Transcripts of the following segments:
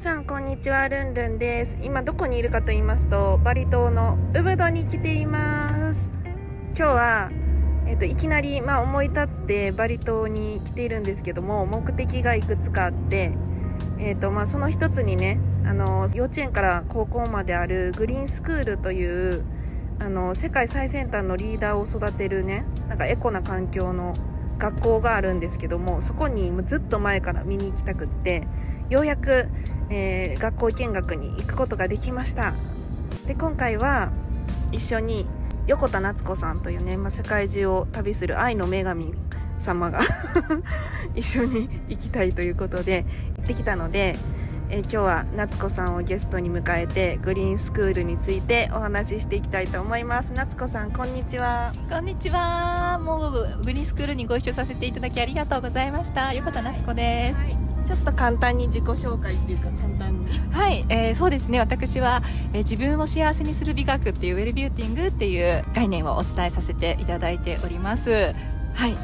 さんこんにちは。ルンルンです。今どこにいるかと言いますとバリ島のウブドに来ています。今日は、えっといきなり、まあ、思い立ってバリ島に来ているんですけども目的がいくつかあって、えっとまあ、その一つにねあの幼稚園から高校まであるグリーンスクールというあの世界最先端のリーダーを育てるねなんかエコな環境の学校があるんですけどもそこにずっと前から見に行きたくってようやく、えー学校見学に行くことができました。で今回は一緒に横田夏子さんというね、まあ、世界中を旅する愛の女神様が 一緒に行きたいということで行ってきたので、えー今日は夏子さんをゲストに迎えてグリーンスクールについてお話ししていきたいと思います夏子さんこんにちはこんにちは。もうグリーンスクールにご一緒させていただきありがとうございました。横田夏子です。ちょっと簡単に自己紹介っていうか簡単にはい、えーそうですね。私は、えー自分を幸せにする美学っていうウェルビューティングっていう概念をお伝えさせていただいております。はい。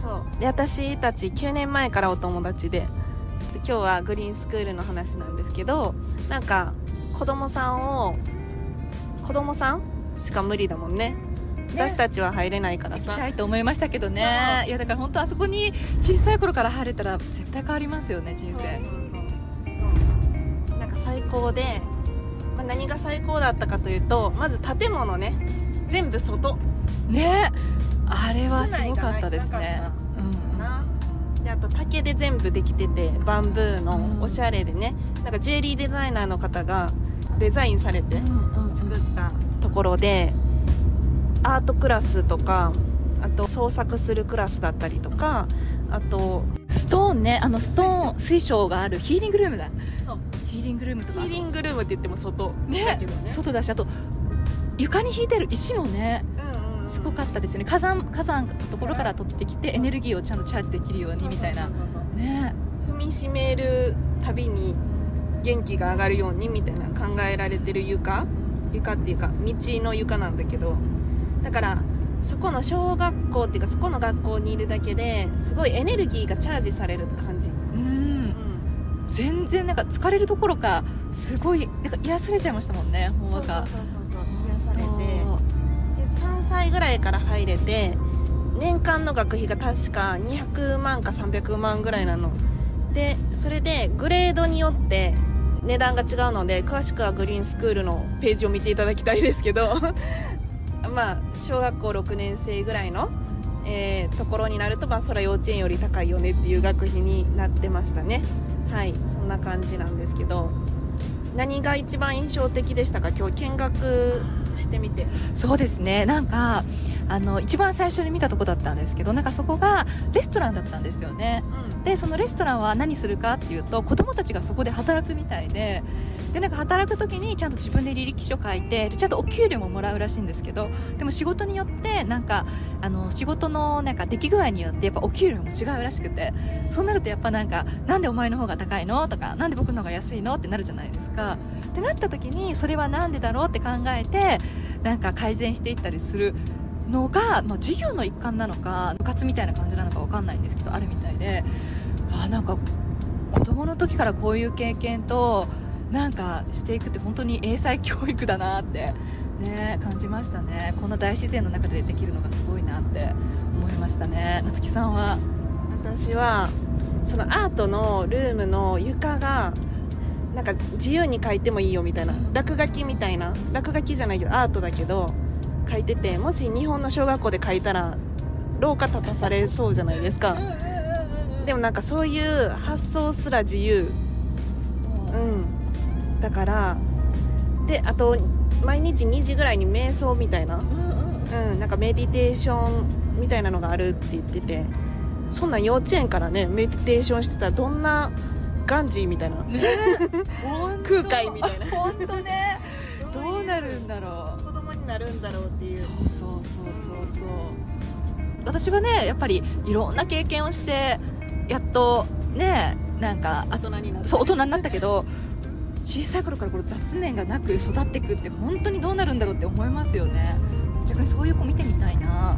そうで私たち9年前からお友達でで今日はグリーンスクールの話なんですけどなんか子供さんを子供さんしか無理だもんね。私たちは入れないからさ。行きたいと思いましたけどね。いや、だから本当あそこに小さい頃から入れたら絶対変わりますよね、人生。そうそうそなんか最高で、まあ、何が最高だったかというとまず建物ね。全部外。ね。あれはすごかったですね。うん。なであと竹で全部できててバンブーうんのおしゃれでね、なんかジュエリーデザイナーの方がデザインされてうんうん作ったところで、アートクラスとかあと創作するクラスだったりとかあとストーンね、あのストーン水水晶がある。ヒーリングルームだ。そう。ヒーリングルームとか。ヒーリングルームって言っても外だねけどね。外だし、あと床に引いてる石もね、うんうんうんすごかったですよね。火山火山のところから取ってきてエネルギーをちゃんとチャージできるようにみたいな。ね。踏みしめるたびに元気が上がるようにみたいな考えられてる床？床っていうか道の床なんだけど。だからそこの小学校っていうかそこの学校にいるだけですごいエネルギーがチャージされる感じ、全然なんか疲れるどころかすごいなんか癒されちゃいましたもんね。ほんわか。そうそうそうそう。癒されてで3歳ぐらいから入れて年間の学費が確か200万か300万ぐらいなの。でそれでグレードによって値段が違うので詳しくはグリーンスクールのページを見ていただきたいですけど まあ小学校6年生ぐらいの、えーところになると、まあ、それは幼稚園より高いよねっていう学費になってましたね。はいそんな感じなんですけど。何が一番印象的でしたか？今日見学してみてそうですね。なんかあの一番最初に見たとこだったんですけど、なんかそこがレストランだったんですよね。でそのレストランは何するかっていうと子供たちがそこで働くみたいででなんか働く時にちゃんと自分で履歴書書いてちゃんとお給料ももらうらしいんですけどでも仕事によってなんかあの仕事のなんか出来具合によってやっぱお給料も違うらしくてそうなるとやっぱなんかなんでお前の方が高いの？とかなんで僕の方が安いの？ってなるじゃないですか。ってなった時にそれはなんでだろうって考えてなんか改善していったりするのが、まあ、授業の一環なのか部活みたいな感じなのかわかんないんですけどあるみたいでなんか子供の時からこういう経験となんかしていくって本当に英才教育だなってね感じましたね。こんな大自然の中でできるのがすごいなって思いましたね。夏木さんは？私はそのアートのルームの床がなんか自由に描いてもいいよみたいな落書きみたいな落書きじゃないけどアートだけど書いててもし日本の小学校で書いたら廊下立たされそうじゃないですかでもなんかそういう発想すら自由。うん。だからであと毎日2時ぐらいに瞑想みたいな。うん、なんかメディテーションみたいなのがあるって言ってて。そんなん幼稚園からねメディテーションしてたらどんなガンジーみたいな、ね 空海みたいな。本当ね。どうなるんだろう子供になるんだろうっていう。そうそうそうそうそう。私はねやっぱりいろんな経験をしてやっとねなんかあ大人になってそう大人になったけど小さい頃からこれ雑念がなく育っていくって本当にどうなるんだろうって思いますよね。逆にそういう子見てみたいな。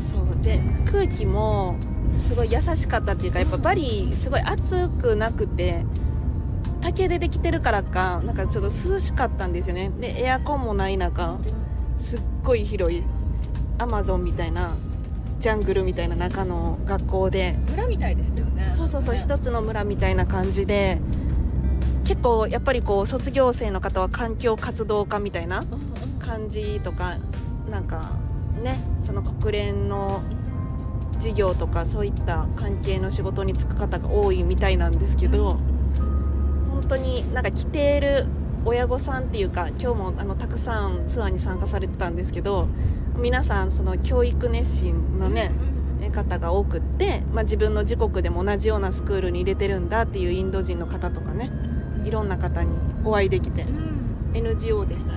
そうで空気もすごい優しかったっていうかやっぱバリすごい暑くなくて竹でできてるからかなんかちょっと涼しかったんですよね。でエアコンもない中すっごい広いアマゾンみたいなジャングルみたいな中の学校で。村みたいでしたよね。そうそうそうね。一つの村みたいな感じで結構やっぱりこう卒業生の方は環境活動家みたいな感じとかなんかねその国連の事業とかそういった関係の仕事に就く方が多いみたいなんですけど本当になんか来ている親御さんっていうか今日もあのたくさんツアーに参加されてたんですけど皆さんその教育熱心のね方が多くって、まあ、自分の自国でも同じようなスクールに入れてるんだっていうインド人の方とかねいろんな方にお会いできてうん。NGO でした。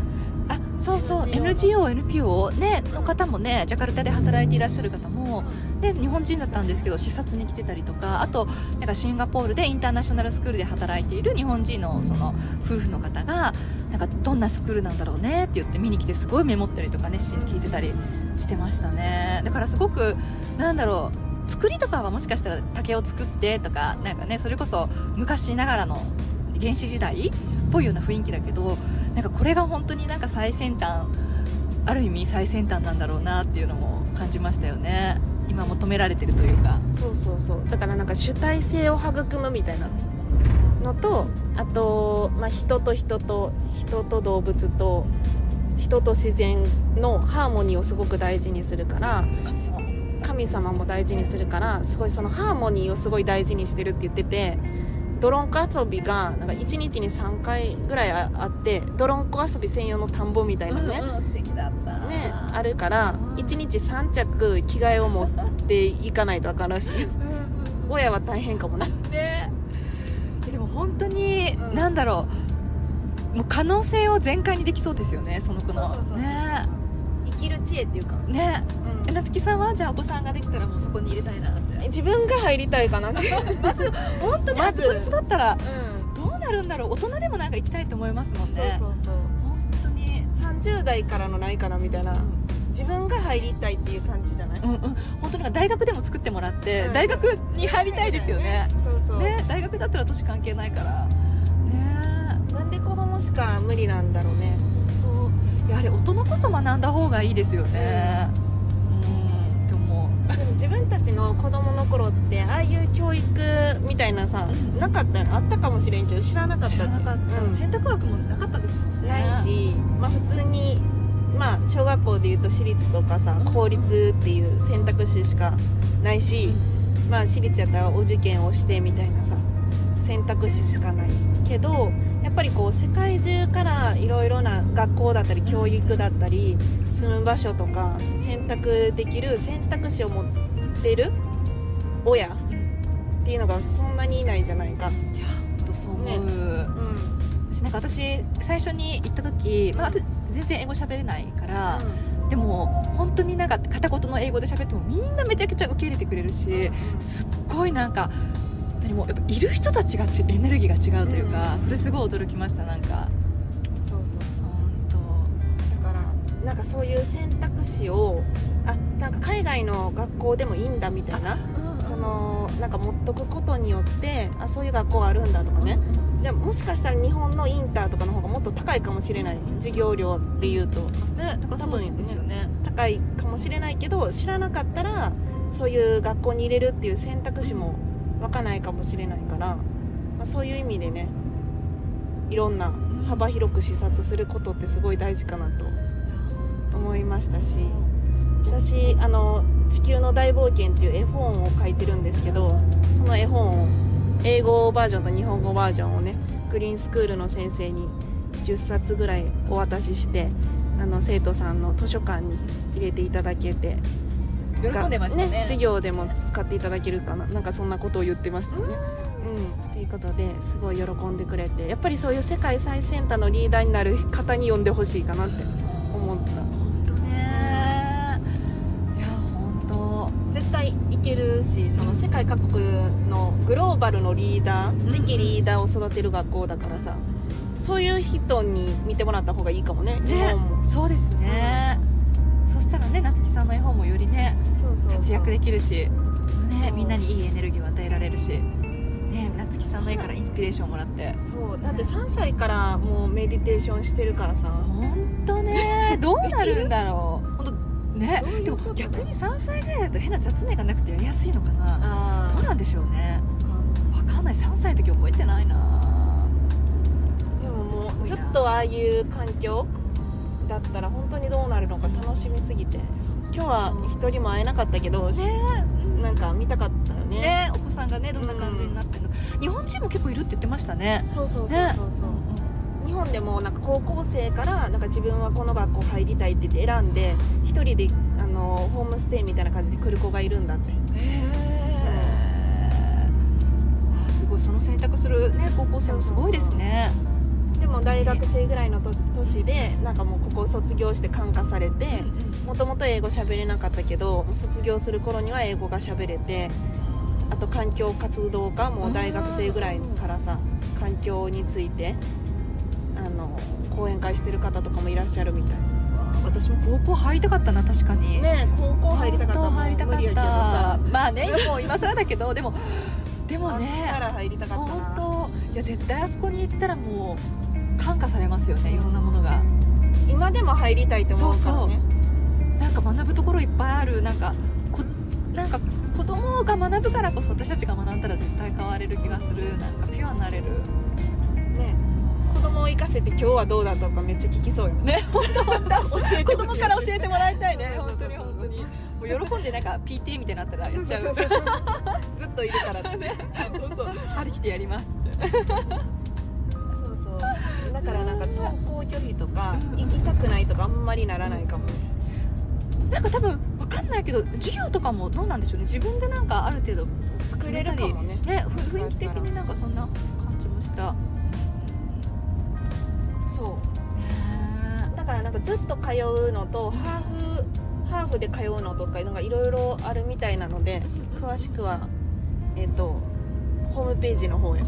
あそうそう NGO NGO、NPO、ね、の方もねジャカルタで働いていらっしゃる方も、ね、日本人だったんですけど視察に来てたりとかあとなんかシンガポールでインターナショナルスクールで働いている日本人のその夫婦の方がなんかどんなスクールなんだろうねって言って見に来てすごいメモったりとか熱心に聞いてたりしてましたね。だからすごくなんだろう作りとかはもしかしたら竹を作ってとかなんかねそれこそ昔ながらの原始時代っぽいような雰囲気だけどなんかこれが本当になんか最先端ある意味最先端なんだろうなっていうのも感じましたよね。今求められてるというか。そうそうそう。だからなんか主体性を育むみたいなのとあと、まあ、人と人と人と動物と人と自然のハーモニーをすごく大事にするから神様も大事にするからすごいそのハーモニーをすごい大事にしてるって言っててドロンコ遊びがなんか1日に3回ぐらいああってドロンコ遊び専用の田んぼみたいなね、うんうんあるから1日3着着替えを持っていかないとあかんらしい。親は大変かもねね。えでも本当に、うん。なんだろう。もう可能性を全開にできそうですよねその子の。ね。生きる知恵っていうか、ね。うん。えなつきさんはじゃあお子さんができたらもうそこに入れたいなって。自分が入りたいかなって。本当にまずあそこに育ったらうん。どうなるんだろう。大人でもなんか行きたいと思いますもんね。そうそうそう30代からのないかなみたいな自分が入りたいっていう感じじゃない、うんうん。本当なんか大学でも作ってもらって、うん。大学に入りたいですよね。そうそう、ね大学だったら年関係ないから。ね。なんで子供しか無理なんだろうね。そう。やはり大人こそ学んだ方がいいですよね。うん。自分たちの子供の頃ってああいう教育みたいなさ、うん。なかったの？あったかもしれんけど知らなかった知らなかった、うん。選択枠もなかったですもんね。ないし、まあ、普通に、まあ、小学校でいうと私立とかさ公立っていう選択肢しかないし、まあ、私立やったらお受験をしてみたいなさ選択肢しかないけどやっぱりこう世界中からいろいろな学校だったり教育だったり住む場所とか選択できる選択肢を持ってる親っていうのがそんなにいないじゃないか。いや本当そう思う、ね。うなんか私最初に行った時、まあ、私全然英語喋れないから、でも本当になんか片言の英語で喋ってもみんなめちゃくちゃ受け入れてくれるし、すっごいなんか何もやっぱいる人たちがちエネルギーが違うというか、うん。それすごい驚きましたなんか。そうそうそう。本だからなんかそういう選択肢をあなんか海外の学校でもいいんだみたいな当そのなんか持っとくことによってあそういう学校あるんだとかねでももしかしたら日本のインターとかの方がもっと高いかもしれない。授業料でいうと。ね多分ですよね。高いかもしれないけど知らなかったらそういう学校に入れるっていう選択肢も湧かないかもしれないから、まあ、そういう意味でねいろんな幅広く視察することってすごい大事かなと思いましたし私あの「地球の大冒険」っていう絵本を書いてるんですけどその絵本を英語バージョンと日本語バージョンをねグリーンスクールの先生に10冊ぐらいお渡ししてあの生徒さんの図書館に入れていただけて喜んでましたね。授業でも使っていただけるかななんかそんなことを言ってましたね。うん。ということですごい喜んでくれてやっぱりそういう世界最先端のリーダーになる方に呼んでほしいかなってけるしその世界各国のグローバルのリーダー次期リーダーを育てる学校だからさそういう人に見てもらった方がいいかもねね。日本も。当そうですね、そしたらね夏木さんの絵本もよりねそうそうそう。活躍できるしねみんなにいいエネルギーを与えられるしね夏木さんの絵からインスピレーションをもらって。そう。だって3歳からもうメディテーションしてるからさ。本当ね。どうなるんだろうね。でも逆に3歳ぐらいだと変な雑念がなくてやりやすいのかな。あどうなんでしょうね。わかんない。3歳の時覚えてないな。でももうずすごいな。っとああいう環境だったら本当にどうなるのか楽しみすぎて。今日は一人も会えなかったけど、ね。なんか見たかったよね。ねお子さんがねどんな感じになってるのか、日本人も結構いるって言ってましたね。そうそうそうねそうそう、日本でもなんか高校生からなんか自分はこの学校入りたいって言って選んで一人であのホームステイみたいな感じで来る子がいるんだって。へえすごい。その選択するね高校生もすごいですね。でも大学生ぐらいのと年でなんかもうここを卒業して感化されてもともと英語喋れなかったけど卒業する頃には英語が喋れてあと環境活動家もう大学生ぐらいからさ環境についてあの講演会してる方とかもいらっしゃるみたい。私も高校入りたかったな確かに。ね高校入りたかった本当入りたかった。さまあねもう今更だけどでもでもねら入りたかったな。本当いや絶対あそこに行ったらもう感化されますよねいろんなものが。今でも入りたいと思うからね。なんか学ぶところいっぱいある。なんかこなんか子供が学ぶからこそ私たちが学んだら絶対変われる気がする。なんかピュアになれる供を生かせて今日はどうだとかめっちゃ聞きそうよね。本当本当教えて子供から教えてもらいたいね。本当に本当に。もう喜んでなんか PT みたいになったらやっちゃう。ずっといるからね そうそう張り切ってやりますって。そうそう。だからなんか登校拒否とか行きたくないとかあんまりならないかも。ねなんか多分わかんないけど授業とかもどうなんでしょうね。自分でなんかある程度作れるかもね。ね雰囲気的になんかそんな感じもしたなんかずっと通うのとハーフハーフで通うのとかなんかいろいろあるみたいなので詳しくはえっ、とホームページの方へ。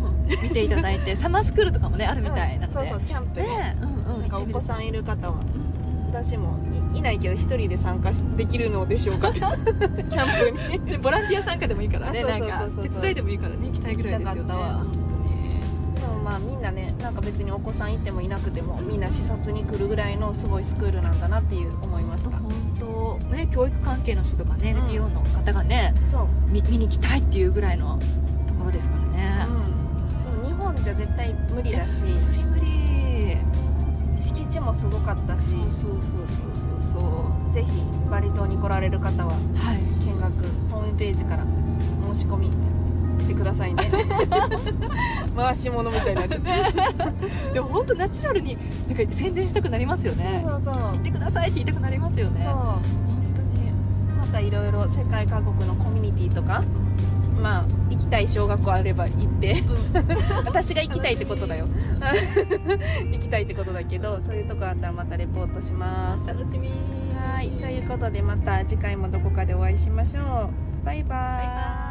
見ていただいて サマースクールとかもねあるみたいなので、うんそうそうキャンプねねうんうんなんかお子さんいる方はうん私もいいないけど一人で参加しできるのでしょうか キャンプに。でボランティア参加でもいいからね手伝いでもいいからね行きたいぐらいですよねまあみんなねなんか別にお子さんいてもいなくてもみんな視察に来るぐらいのすごいスクールなんだなっていう思いました。本当ね教育関係の人とかねうん。NPO の方がね、そう。み見に来たいっていうぐらいのところですからね、うん、でも日本じゃ絶対無理だし。無理無理。敷地もすごかったし。そうそうそうそうそうそう。ぜひバリ島に来られる方ははい。見学ホームページから申し込みしてくださいね。回し物みたいになっちゃって。でも本当ナチュラルになんか宣伝したくなりますよね。そうそうそう。行ってくださいって言いたくなりますよね。そう。本当に。またいろいろ世界各国のコミュニティとかまあ行きたい小学校あれば行って。私が行きたいってことだよ。行きたいってことだけどそういうとこあったらまたレポートします。楽しみ。はい。ということでまた次回もどこかでお会いしましょう。バイバイ。バイバ